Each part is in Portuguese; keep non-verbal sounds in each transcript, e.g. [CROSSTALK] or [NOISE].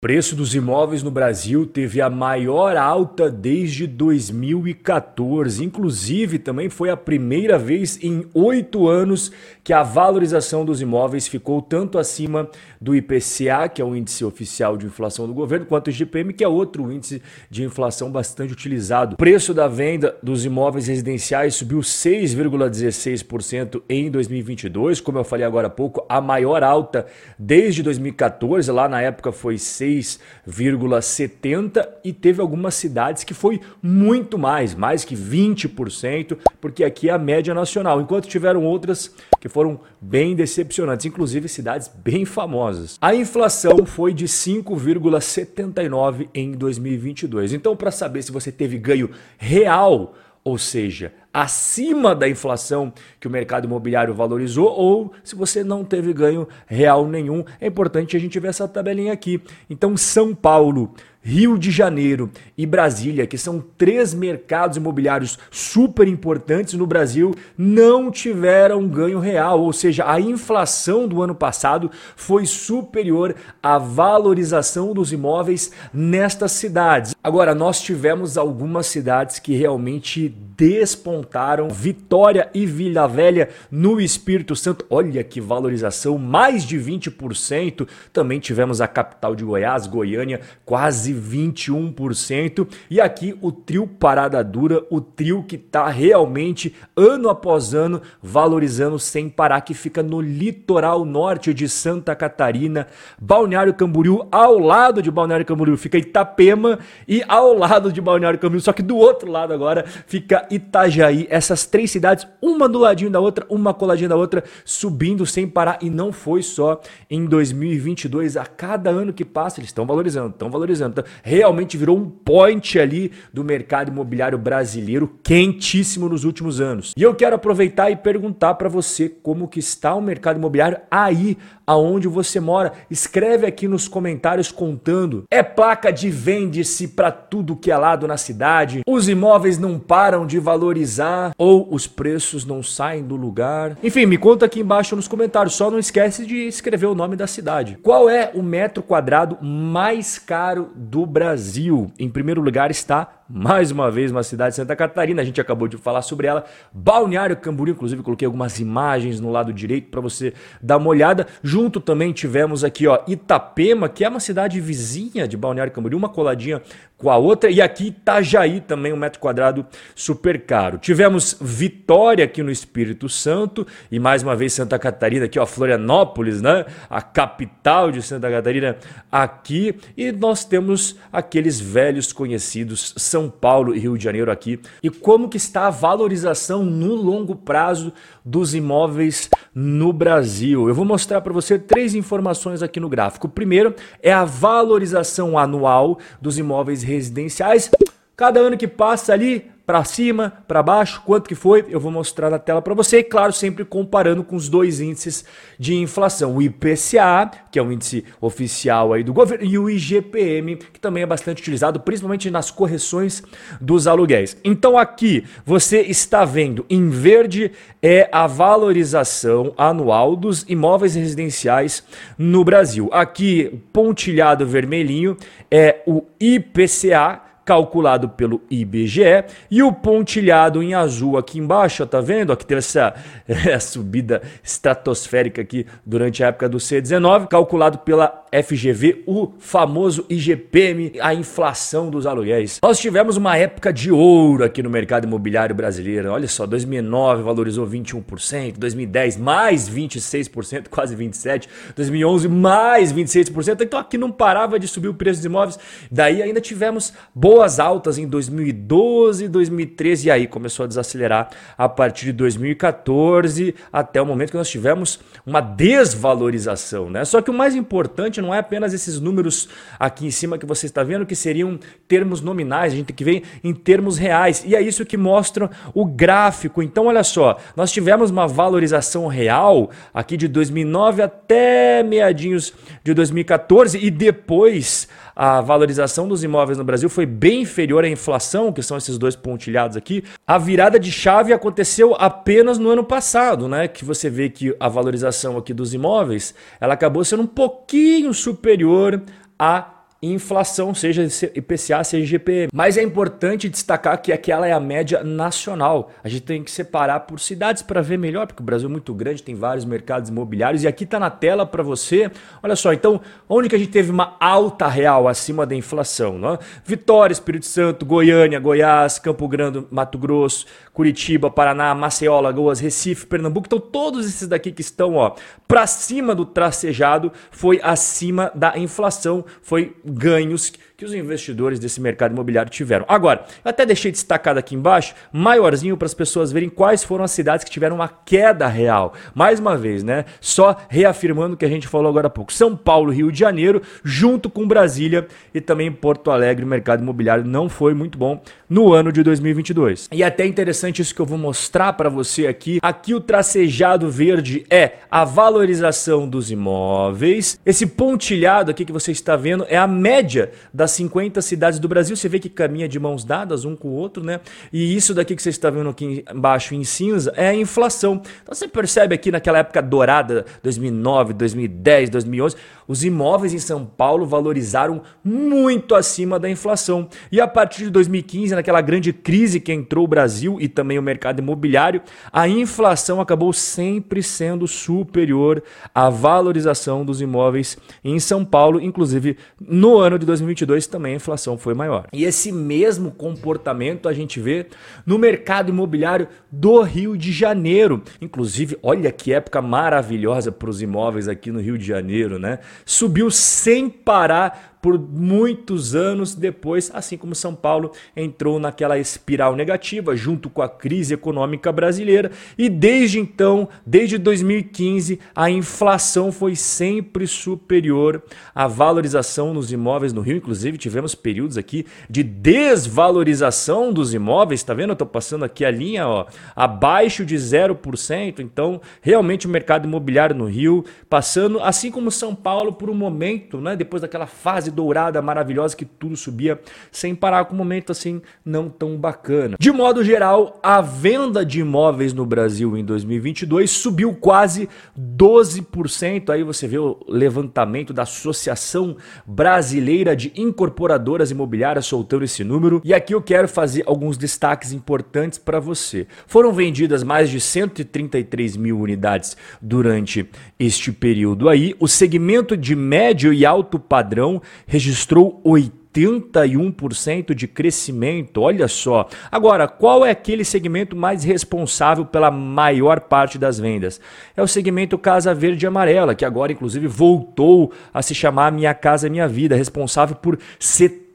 Preço dos imóveis no Brasil teve a maior alta desde 2014. Inclusive, também foi a primeira vez em oito anos que a valorização dos imóveis ficou tanto acima do IPCA, que é o índice oficial de inflação do governo, quanto o IGPM, que é outro índice de inflação bastante utilizado. O preço da venda dos imóveis residenciais subiu 6,16% em 2022, como eu falei agora há pouco, a maior alta desde 2014. Lá na época foi 6 6,70 e teve algumas cidades que foi muito mais, mais que 20%, porque aqui é a média nacional, enquanto tiveram outras que foram bem decepcionantes, inclusive cidades bem famosas. A inflação foi de 5,79 em 2022. Então, para saber se você teve ganho real ou seja, acima da inflação que o mercado imobiliário valorizou, ou se você não teve ganho real nenhum. É importante a gente ver essa tabelinha aqui. Então, São Paulo Rio de Janeiro e Brasília, que são três mercados imobiliários super importantes no Brasil, não tiveram ganho real, ou seja, a inflação do ano passado foi superior à valorização dos imóveis nestas cidades. Agora, nós tivemos algumas cidades que realmente despontaram, Vitória e Vila Velha no Espírito Santo. Olha que valorização, mais de 20%. Também tivemos a capital de Goiás, Goiânia, quase 21%. E aqui o trio Parada Dura, o trio que está realmente ano após ano valorizando sem parar, que fica no litoral norte de Santa Catarina, Balneário Camboriú, ao lado de Balneário Camboriú fica Itapema e ao lado de Balneário Camboriú, só que do outro lado agora fica Itajaí. Essas três cidades, uma do ladinho da outra, uma coladinha da outra, subindo sem parar e não foi só em 2022, a cada ano que passa eles estão valorizando, estão valorizando realmente virou um point ali do mercado imobiliário brasileiro quentíssimo nos últimos anos. E eu quero aproveitar e perguntar para você como que está o mercado imobiliário aí aonde você mora. Escreve aqui nos comentários contando. É placa de vende-se para tudo que é lado na cidade? Os imóveis não param de valorizar ou os preços não saem do lugar? Enfim, me conta aqui embaixo nos comentários. Só não esquece de escrever o nome da cidade. Qual é o metro quadrado mais caro do Brasil? Em primeiro lugar está mais uma vez uma cidade de Santa Catarina, a gente acabou de falar sobre ela, Balneário Camboriú, inclusive coloquei algumas imagens no lado direito para você dar uma olhada. Junto também tivemos aqui, ó, Itapema, que é uma cidade vizinha de Balneário Camboriú, uma coladinha com a outra, e aqui Itajaí também um metro quadrado super caro. Tivemos Vitória aqui no Espírito Santo e mais uma vez Santa Catarina aqui, ó, Florianópolis, né? A capital de Santa Catarina aqui, e nós temos aqueles velhos conhecidos São Paulo e Rio de Janeiro aqui. E como que está a valorização no longo prazo dos imóveis no Brasil? Eu vou mostrar para você três informações aqui no gráfico. Primeiro é a valorização anual dos imóveis residenciais. Cada ano que passa ali, para cima, para baixo, quanto que foi, eu vou mostrar na tela para você, e claro, sempre comparando com os dois índices de inflação, o IPCA, que é o índice oficial aí do governo, e o IGPM, que também é bastante utilizado, principalmente nas correções dos aluguéis. Então aqui você está vendo em verde é a valorização anual dos imóveis residenciais no Brasil. Aqui pontilhado vermelhinho é o IPCA, calculado pelo IBGE, e o pontilhado em azul aqui embaixo, ó, tá vendo? Aqui teve essa, [LAUGHS] essa subida estratosférica aqui durante a época do C19, calculado pela FGV, o famoso IGPM, a inflação dos aluguéis. Nós tivemos uma época de ouro aqui no mercado imobiliário brasileiro. Olha só, 2009 valorizou 21%, 2010 mais 26%, [LAUGHS] quase 27%, 2011 mais 26%. Então aqui não parava de subir o preço dos imóveis. Daí ainda tivemos boas altas em 2012, 2013 e aí começou a desacelerar a partir de 2014 até o momento que nós tivemos uma desvalorização, né? Só que o mais importante não é apenas esses números aqui em cima que você está vendo, que seriam termos nominais, a gente tem que ver em termos reais. E é isso que mostra o gráfico. Então, olha só, nós tivemos uma valorização real aqui de 2009 até meadinhos de 2014 e depois a valorização dos imóveis no Brasil foi bem inferior à inflação, que são esses dois pontilhados aqui. A virada de chave aconteceu apenas no ano passado, né? Que você vê que a valorização aqui dos imóveis, ela acabou sendo um pouquinho superior à inflação, seja IPCA, seja IGPM. Mas é importante destacar que aquela é a média nacional. A gente tem que separar por cidades para ver melhor, porque o Brasil é muito grande, tem vários mercados imobiliários e aqui está na tela para você. Olha só, então, onde que a gente teve uma alta real acima da inflação? Não? Vitória, Espírito Santo, Goiânia, Goiás, Campo Grande, Mato Grosso, Curitiba, Paraná, Maceió, Lagoas, Recife, Pernambuco. Então, todos esses daqui que estão ó para cima do tracejado foi acima da inflação, foi ganhos que os investidores desse mercado imobiliário tiveram. Agora, eu até deixei destacado aqui embaixo, maiorzinho para as pessoas verem quais foram as cidades que tiveram uma queda real. Mais uma vez, né? Só reafirmando o que a gente falou agora há pouco. São Paulo, Rio de Janeiro, junto com Brasília e também Porto Alegre, o mercado imobiliário não foi muito bom no ano de 2022. E é até interessante isso que eu vou mostrar para você aqui. Aqui o tracejado verde é a valorização dos imóveis. Esse pontilhado aqui que você está vendo é a média das das 50 cidades do Brasil, você vê que caminha de mãos dadas um com o outro, né? E isso daqui que você está vendo aqui embaixo em cinza é a inflação. Então você percebe aqui naquela época dourada, 2009, 2010, 2011, os imóveis em São Paulo valorizaram muito acima da inflação. E a partir de 2015, naquela grande crise que entrou o Brasil e também o mercado imobiliário, a inflação acabou sempre sendo superior à valorização dos imóveis em São Paulo, inclusive no ano de 2022 também a inflação foi maior. E esse mesmo comportamento a gente vê no mercado imobiliário do Rio de Janeiro. Inclusive, olha que época maravilhosa para os imóveis aqui no Rio de Janeiro, né? subiu sem parar por muitos anos depois, assim como São Paulo entrou naquela espiral negativa junto com a crise econômica brasileira. E desde então, desde 2015, a inflação foi sempre superior à valorização nos imóveis no Rio, inclusive tivemos períodos aqui de desvalorização dos imóveis, tá vendo? Eu tô passando aqui a linha, ó, abaixo de 0%, então realmente o mercado imobiliário no Rio passando, assim como São Paulo por um momento, né, depois daquela fase fase dourada maravilhosa que tudo subia sem parar com um momento assim não tão bacana. De modo geral, a venda de imóveis no Brasil em 2022 subiu quase 12%. Aí você vê o levantamento da Associação Brasileira de Incorporadoras Imobiliárias soltando esse número. E aqui eu quero fazer alguns destaques importantes para você. Foram vendidas mais de 133 mil unidades durante este período aí. O segmento de médio e alto padrão registrou 81% de crescimento. Olha só. Agora, qual é aquele segmento mais responsável pela maior parte das vendas? É o segmento Casa Verde e Amarela, que agora inclusive voltou a se chamar Minha Casa Minha Vida, responsável por 70%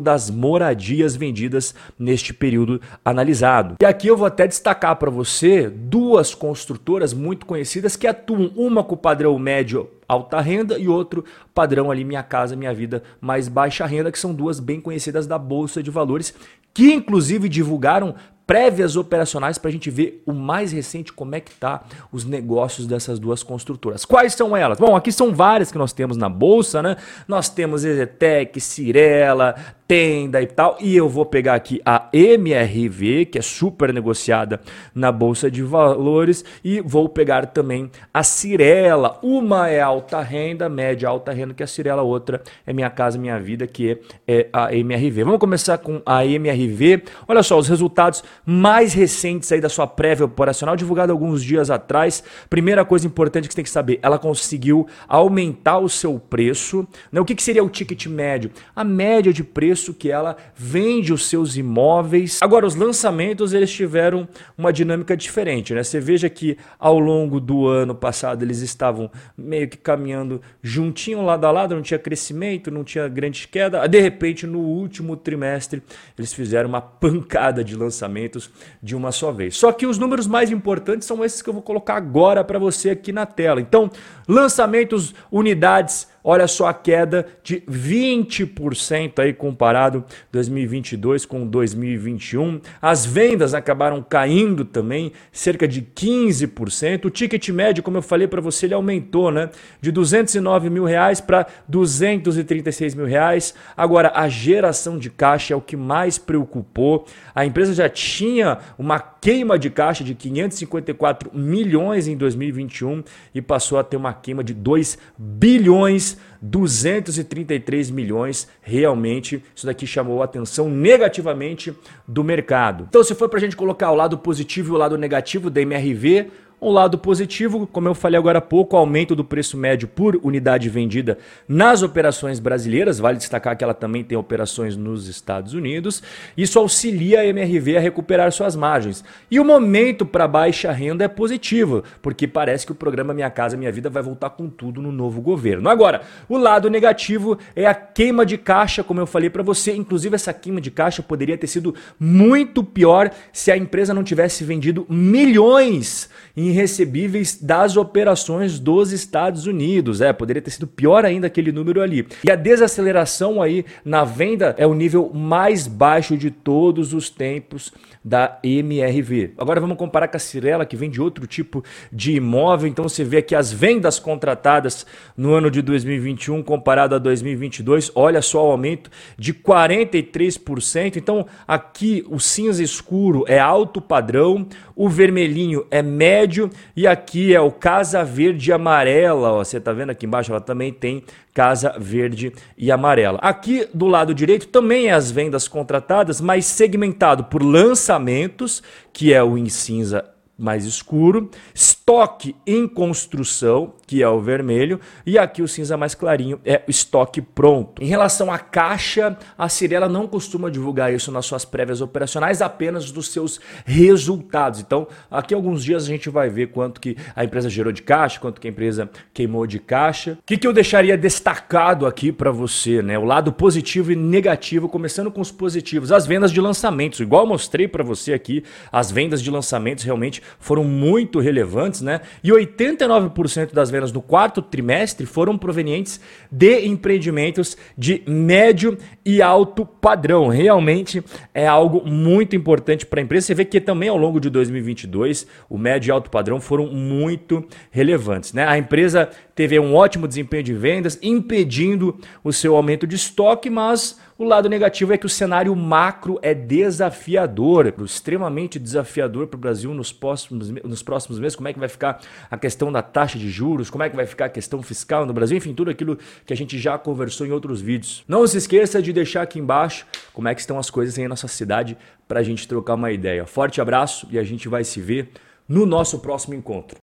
das moradias vendidas neste período analisado. E aqui eu vou até destacar para você duas construtoras muito conhecidas que atuam uma com o padrão médio alta renda e outro padrão ali Minha Casa Minha Vida mais baixa renda, que são duas bem conhecidas da Bolsa de Valores, que inclusive divulgaram prévias operacionais para a gente ver o mais recente como é que tá os negócios dessas duas construtoras. Quais são elas? Bom, aqui são várias que nós temos na bolsa, né? Nós temos Ezetec, Cirela, Tenda e tal, e eu vou pegar aqui a MRV, que é super negociada na bolsa de valores, e vou pegar também a Cirela. Uma é alta renda, média alta renda, que é a Cirela, outra é Minha Casa Minha Vida, que é a MRV. Vamos começar com a MRV. Olha só os resultados mais recentes aí da sua prévia operacional, divulgado alguns dias atrás. Primeira coisa importante que você tem que saber, ela conseguiu aumentar o seu preço. Né? O que, que seria o ticket médio? A média de preço que ela vende os seus imóveis. Agora, os lançamentos eles tiveram uma dinâmica diferente. Né? Você veja que ao longo do ano passado eles estavam meio que caminhando juntinho lado a lado, não tinha crescimento, não tinha grande queda. De repente, no último trimestre, eles fizeram uma pancada de lançamento lançamentos de uma só vez. Só que os números mais importantes são esses que eu vou colocar agora para você aqui na tela. Então, lançamentos, unidades Olha só a queda de 20% aí comparado 2022 com 2021. As vendas acabaram caindo também, cerca de 15%. O ticket médio, como eu falei para você, ele aumentou, né? De 209 mil reais para 236 mil reais. Agora, a geração de caixa é o que mais preocupou. A empresa já tinha uma queima de caixa de 554 milhões em 2021 e passou a ter uma queima de 2 bilhões bilhões 233 milhões. Realmente, isso daqui chamou a atenção negativamente do mercado. Então, se for para a gente colocar o lado positivo e o lado negativo da MRV, um lado positivo, como eu falei agora há pouco, aumento do preço médio por unidade vendida nas operações brasileiras. Vale destacar que ela também tem operações nos Estados Unidos. Isso auxilia a MRV a recuperar suas margens. E o momento para baixa renda é positivo, porque parece que o programa Minha Casa Minha Vida vai voltar com tudo no novo governo. Agora, o lado negativo é a queima de caixa, como eu falei para você. Inclusive, essa queima de caixa poderia ter sido muito pior se a empresa não tivesse vendido milhões em recebíveis das operações dos Estados Unidos. É, poderia ter sido pior ainda aquele número ali. E a desaceleração aí na venda é o nível mais baixo de todos os tempos da MRV. Agora vamos comparar com a Cirela, que vende outro tipo de imóvel. Então você vê aqui as vendas contratadas no ano de 2021 comparado a 2022. Olha só o aumento de 43%. Então aqui o cinza escuro é alto padrão, o vermelhinho é médio e aqui é o casa verde e amarela. Ó, você está vendo aqui embaixo? Ela também tem casa verde e amarela. Aqui do lado direito também é as vendas contratadas, mas segmentado por lançamentos, que é o em cinza mais escuro, estoque em construção, que é o vermelho, e aqui o cinza mais clarinho é estoque pronto. Em relação à caixa, a Cirela não costuma divulgar isso nas suas prévias operacionais, apenas dos seus resultados. Então, aqui alguns dias a gente vai ver quanto que a empresa gerou de caixa, quanto que a empresa queimou de caixa. O que, que eu deixaria destacado aqui para você, né? O lado positivo e negativo, começando com os positivos, as vendas de lançamentos. Igual eu mostrei para você aqui, as vendas de lançamentos realmente foram muito relevantes, né? E 89% das vendas no quarto trimestre foram provenientes de empreendimentos de médio e alto padrão. Realmente é algo muito importante para a empresa. Você vê que também ao longo de 2022 o médio e alto padrão foram muito relevantes, né? A empresa teve um ótimo desempenho de vendas, impedindo o seu aumento de estoque, mas o lado negativo é que o cenário macro é desafiador, extremamente desafiador para o Brasil nos próximos, nos próximos meses. Como é que vai ficar a questão da taxa de juros? Como é que vai ficar a questão fiscal no Brasil? Enfim, tudo aquilo que a gente já conversou em outros vídeos. Não se esqueça de deixar aqui embaixo como é que estão as coisas aí na nossa cidade para a gente trocar uma ideia. Forte abraço e a gente vai se ver no nosso próximo encontro.